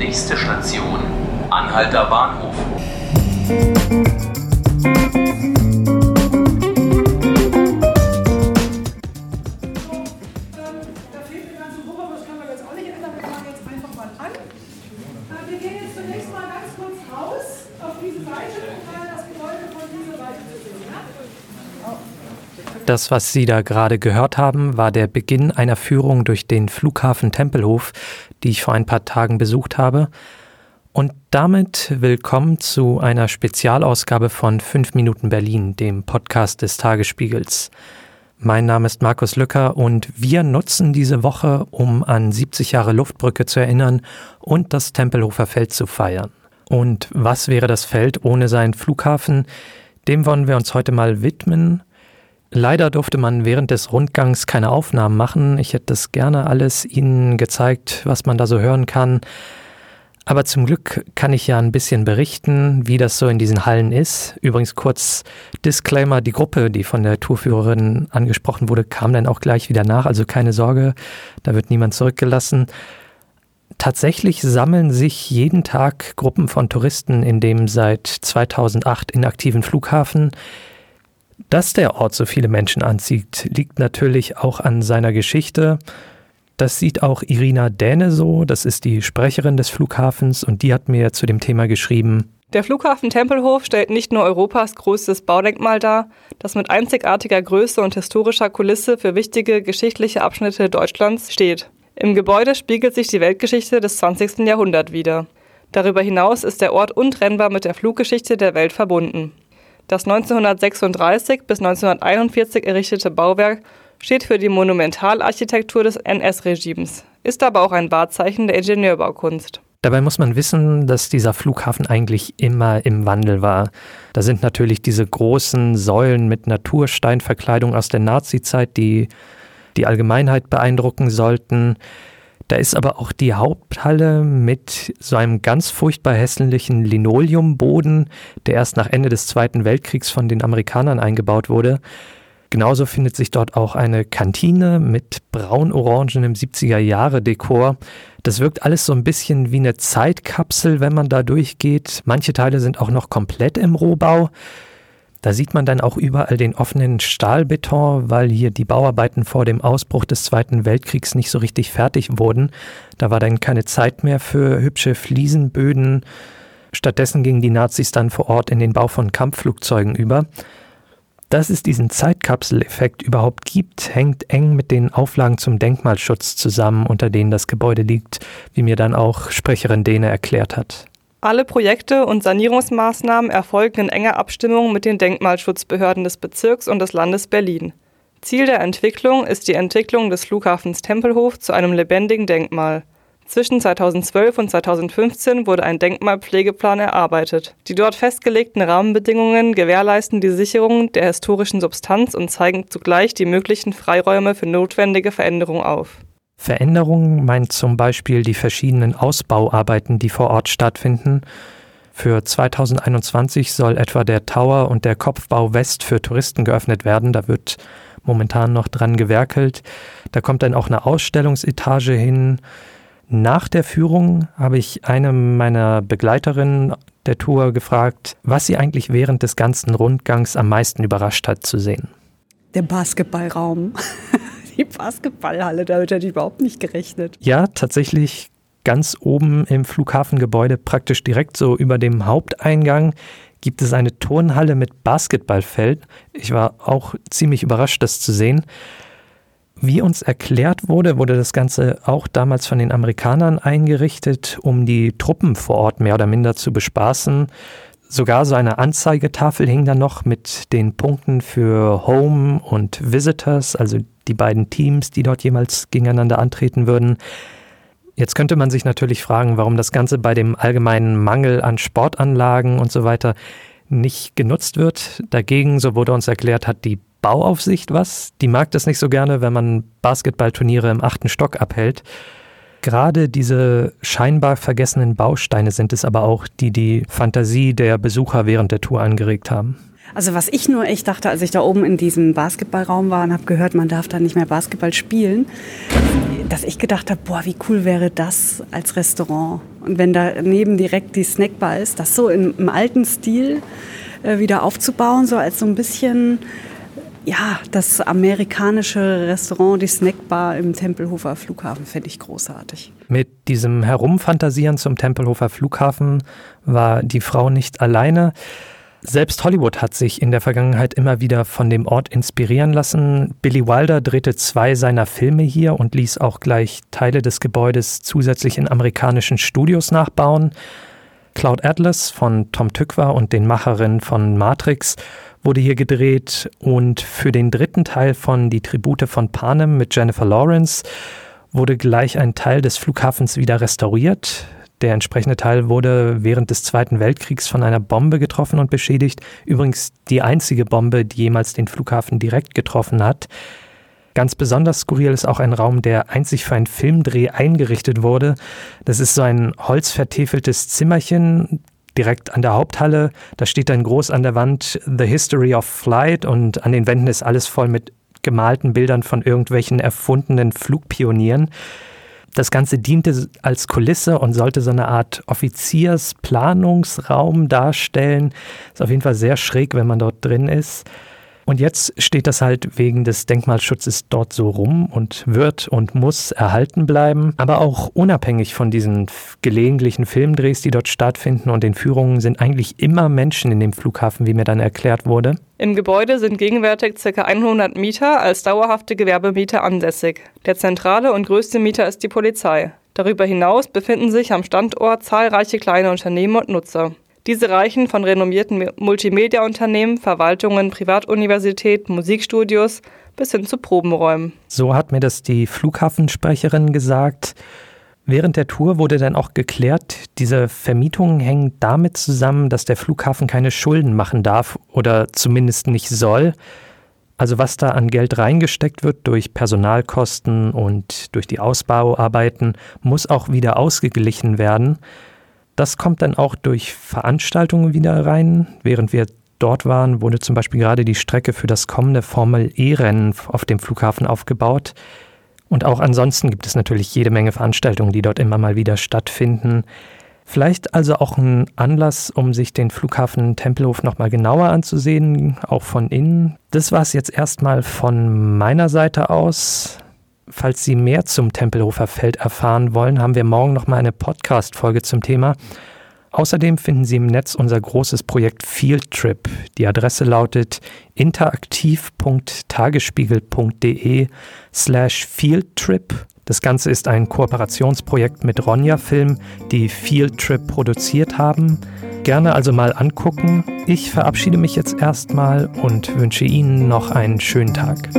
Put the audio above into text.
Nächste Station, Anhalter Bahnhof. Das, was Sie da gerade gehört haben, war der Beginn einer Führung durch den Flughafen Tempelhof, die ich vor ein paar Tagen besucht habe. Und damit willkommen zu einer Spezialausgabe von 5 Minuten Berlin, dem Podcast des Tagesspiegels. Mein Name ist Markus Lücker und wir nutzen diese Woche, um an 70 Jahre Luftbrücke zu erinnern und das Tempelhofer Feld zu feiern. Und was wäre das Feld ohne seinen Flughafen? Dem wollen wir uns heute mal widmen Leider durfte man während des Rundgangs keine Aufnahmen machen. Ich hätte das gerne alles Ihnen gezeigt, was man da so hören kann. Aber zum Glück kann ich ja ein bisschen berichten, wie das so in diesen Hallen ist. Übrigens kurz Disclaimer, die Gruppe, die von der Tourführerin angesprochen wurde, kam dann auch gleich wieder nach. Also keine Sorge, da wird niemand zurückgelassen. Tatsächlich sammeln sich jeden Tag Gruppen von Touristen in dem seit 2008 inaktiven Flughafen. Dass der Ort so viele Menschen anzieht, liegt natürlich auch an seiner Geschichte. Das sieht auch Irina Däne so, das ist die Sprecherin des Flughafens und die hat mir zu dem Thema geschrieben. Der Flughafen Tempelhof stellt nicht nur Europas größtes Baudenkmal dar, das mit einzigartiger Größe und historischer Kulisse für wichtige geschichtliche Abschnitte Deutschlands steht. Im Gebäude spiegelt sich die Weltgeschichte des 20. Jahrhunderts wider. Darüber hinaus ist der Ort untrennbar mit der Fluggeschichte der Welt verbunden. Das 1936 bis 1941 errichtete Bauwerk steht für die Monumentalarchitektur des NS-Regimes, ist aber auch ein Wahrzeichen der Ingenieurbaukunst. Dabei muss man wissen, dass dieser Flughafen eigentlich immer im Wandel war. Da sind natürlich diese großen Säulen mit Natursteinverkleidung aus der Nazizeit, die die Allgemeinheit beeindrucken sollten. Da ist aber auch die Haupthalle mit so einem ganz furchtbar hässlichen Linoleumboden, der erst nach Ende des Zweiten Weltkriegs von den Amerikanern eingebaut wurde. Genauso findet sich dort auch eine Kantine mit braun-orangenem 70er-Jahre-Dekor. Das wirkt alles so ein bisschen wie eine Zeitkapsel, wenn man da durchgeht. Manche Teile sind auch noch komplett im Rohbau. Da sieht man dann auch überall den offenen Stahlbeton, weil hier die Bauarbeiten vor dem Ausbruch des Zweiten Weltkriegs nicht so richtig fertig wurden. Da war dann keine Zeit mehr für hübsche Fliesenböden. Stattdessen gingen die Nazis dann vor Ort in den Bau von Kampfflugzeugen über. Dass es diesen Zeitkapseleffekt überhaupt gibt, hängt eng mit den Auflagen zum Denkmalschutz zusammen, unter denen das Gebäude liegt, wie mir dann auch Sprecherin Dehne erklärt hat. Alle Projekte und Sanierungsmaßnahmen erfolgen in enger Abstimmung mit den Denkmalschutzbehörden des Bezirks und des Landes Berlin. Ziel der Entwicklung ist die Entwicklung des Flughafens Tempelhof zu einem lebendigen Denkmal. Zwischen 2012 und 2015 wurde ein Denkmalpflegeplan erarbeitet. Die dort festgelegten Rahmenbedingungen gewährleisten die Sicherung der historischen Substanz und zeigen zugleich die möglichen Freiräume für notwendige Veränderungen auf. Veränderungen meint zum Beispiel die verschiedenen Ausbauarbeiten, die vor Ort stattfinden. Für 2021 soll etwa der Tower und der Kopfbau West für Touristen geöffnet werden. Da wird momentan noch dran gewerkelt. Da kommt dann auch eine Ausstellungsetage hin. Nach der Führung habe ich eine meiner Begleiterinnen der Tour gefragt, was sie eigentlich während des ganzen Rundgangs am meisten überrascht hat zu sehen. Der Basketballraum. Die Basketballhalle, damit hätte ich überhaupt nicht gerechnet. Ja, tatsächlich ganz oben im Flughafengebäude, praktisch direkt so über dem Haupteingang, gibt es eine Turnhalle mit Basketballfeld. Ich war auch ziemlich überrascht, das zu sehen. Wie uns erklärt wurde, wurde das Ganze auch damals von den Amerikanern eingerichtet, um die Truppen vor Ort mehr oder minder zu bespaßen. Sogar so eine Anzeigetafel hing da noch mit den Punkten für Home und Visitors, also die beiden Teams, die dort jemals gegeneinander antreten würden. Jetzt könnte man sich natürlich fragen, warum das Ganze bei dem allgemeinen Mangel an Sportanlagen und so weiter nicht genutzt wird. Dagegen, so wurde uns erklärt, hat die Bauaufsicht was. Die mag das nicht so gerne, wenn man Basketballturniere im achten Stock abhält. Gerade diese scheinbar vergessenen Bausteine sind es aber auch, die die Fantasie der Besucher während der Tour angeregt haben. Also was ich nur echt dachte, als ich da oben in diesem Basketballraum war und habe gehört, man darf da nicht mehr Basketball spielen, dass ich gedacht habe, boah, wie cool wäre das als Restaurant. Und wenn daneben direkt die Snackbar ist, das so im, im alten Stil äh, wieder aufzubauen, so als so ein bisschen ja, das amerikanische Restaurant, die Snackbar im Tempelhofer Flughafen, fände ich großartig. Mit diesem Herumfantasieren zum Tempelhofer Flughafen war die Frau nicht alleine. Selbst Hollywood hat sich in der Vergangenheit immer wieder von dem Ort inspirieren lassen. Billy Wilder drehte zwei seiner Filme hier und ließ auch gleich Teile des Gebäudes zusätzlich in amerikanischen Studios nachbauen. Cloud Atlas von Tom Tykwer und den Macherinnen von Matrix wurde hier gedreht und für den dritten Teil von Die Tribute von Panem mit Jennifer Lawrence wurde gleich ein Teil des Flughafens wieder restauriert. Der entsprechende Teil wurde während des Zweiten Weltkriegs von einer Bombe getroffen und beschädigt. Übrigens die einzige Bombe, die jemals den Flughafen direkt getroffen hat. Ganz besonders skurril ist auch ein Raum, der einzig für einen Filmdreh eingerichtet wurde. Das ist so ein holzvertäfeltes Zimmerchen direkt an der Haupthalle. Da steht dann groß an der Wand The History of Flight und an den Wänden ist alles voll mit gemalten Bildern von irgendwelchen erfundenen Flugpionieren. Das Ganze diente als Kulisse und sollte so eine Art Offiziersplanungsraum darstellen. Ist auf jeden Fall sehr schräg, wenn man dort drin ist. Und jetzt steht das halt wegen des Denkmalschutzes dort so rum und wird und muss erhalten bleiben. Aber auch unabhängig von diesen gelegentlichen Filmdrehs, die dort stattfinden und den Führungen, sind eigentlich immer Menschen in dem Flughafen, wie mir dann erklärt wurde. Im Gebäude sind gegenwärtig ca. 100 Mieter als dauerhafte Gewerbemieter ansässig. Der zentrale und größte Mieter ist die Polizei. Darüber hinaus befinden sich am Standort zahlreiche kleine Unternehmen und Nutzer. Diese reichen von renommierten Multimedia-Unternehmen, Verwaltungen, Privatuniversität, Musikstudios bis hin zu Probenräumen. So hat mir das die Flughafensprecherin gesagt. Während der Tour wurde dann auch geklärt, diese Vermietungen hängen damit zusammen, dass der Flughafen keine Schulden machen darf oder zumindest nicht soll. Also was da an Geld reingesteckt wird durch Personalkosten und durch die Ausbauarbeiten, muss auch wieder ausgeglichen werden. Das kommt dann auch durch Veranstaltungen wieder rein. Während wir dort waren, wurde zum Beispiel gerade die Strecke für das kommende Formel E-Rennen auf dem Flughafen aufgebaut. Und auch ansonsten gibt es natürlich jede Menge Veranstaltungen, die dort immer mal wieder stattfinden. Vielleicht also auch ein Anlass, um sich den Flughafen Tempelhof nochmal genauer anzusehen, auch von innen. Das war es jetzt erstmal von meiner Seite aus. Falls Sie mehr zum Tempelhofer Feld erfahren wollen, haben wir morgen noch mal eine Podcast-Folge zum Thema. Außerdem finden Sie im Netz unser großes Projekt Field Trip. Die Adresse lautet interaktiv.tagesspiegel.de slash fieldtrip. Das Ganze ist ein Kooperationsprojekt mit Ronja Film, die Field Trip produziert haben. Gerne also mal angucken. Ich verabschiede mich jetzt erstmal und wünsche Ihnen noch einen schönen Tag.